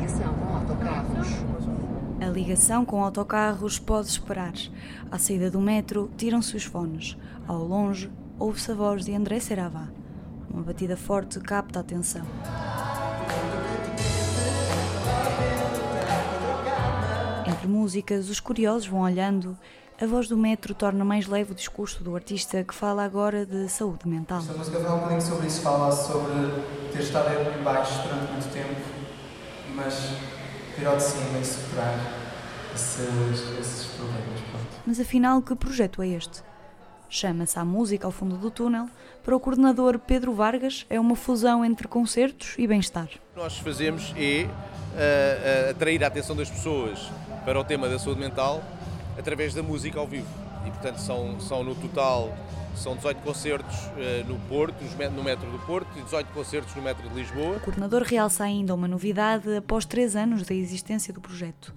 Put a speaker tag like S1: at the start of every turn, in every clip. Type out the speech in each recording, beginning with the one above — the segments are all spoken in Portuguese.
S1: Ligação com autocarros.
S2: A ligação com autocarros pode esperar. À saída do metro, tiram-se os fones. Ao longe, ouve-se a voz de André Seravá. Uma batida forte capta a atenção. Entre músicas, os curiosos vão olhando. A voz do metro torna mais leve o discurso do artista que fala agora de saúde mental.
S3: Esta música fala um bocadinho sobre isso, fala sobre ter estado em baixo durante muito tempo, mas vir ao de cima e superar esses, esses problemas. Pronto.
S2: Mas afinal, que projeto é este? Chama-se A Música ao Fundo do Túnel. Para o coordenador Pedro Vargas, é uma fusão entre concertos e bem-estar.
S4: O que nós fazemos é uh, uh, atrair a atenção das pessoas para o tema da saúde mental através da música ao vivo. E, portanto, são, são no total são 18 concertos uh, no Porto, no metro do Porto, e 18 concertos no metro de Lisboa.
S2: O coordenador realça ainda uma novidade após três anos da existência do projeto.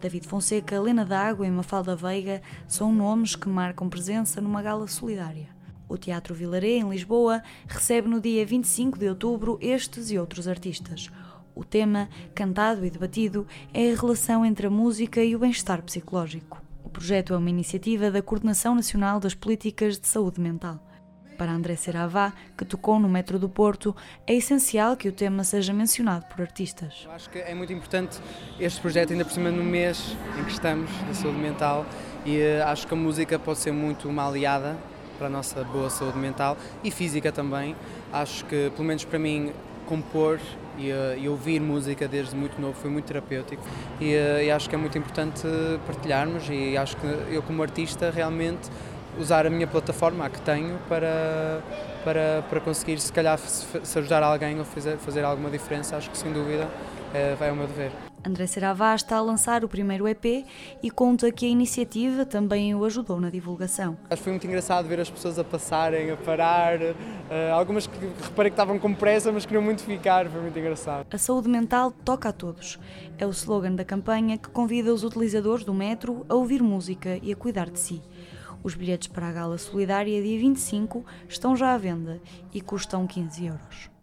S2: David Fonseca, Lena D'Água e Mafalda Veiga são nomes que marcam presença numa gala solidária. O Teatro Vilaré, em Lisboa, recebe no dia 25 de outubro estes e outros artistas. O tema, cantado e debatido, é a relação entre a música e o bem-estar psicológico. Projeto é uma iniciativa da Coordenação Nacional das Políticas de Saúde Mental. Para André Seravá, que tocou no Metro do Porto, é essencial que o tema seja mencionado por artistas.
S5: Eu acho que é muito importante este projeto, ainda por cima no mês em que estamos, da saúde mental, e uh, acho que a música pode ser muito uma aliada para a nossa boa saúde mental e física também. Acho que, pelo menos para mim, compor e, uh, e, ouvir música desde muito novo foi muito terapêutico. E, uh, e, acho que é muito importante partilharmos e acho que eu como artista realmente usar a minha plataforma, a que tenho, para, para, para conseguir, se calhar, se ajudar alguém ou fazer, fazer alguma diferença, acho que sem dúvida vai ao meu dever.
S2: André Seravá está a lançar o primeiro EP e conta que a iniciativa também o ajudou na divulgação.
S5: Foi muito engraçado ver as pessoas a passarem, a parar, uh, algumas que reparei que estavam com pressa, mas queriam muito ficar, foi muito engraçado.
S2: A saúde mental toca a todos. É o slogan da campanha que convida os utilizadores do metro a ouvir música e a cuidar de si. Os bilhetes para a gala solidária dia 25 estão já à venda e custam 15 euros.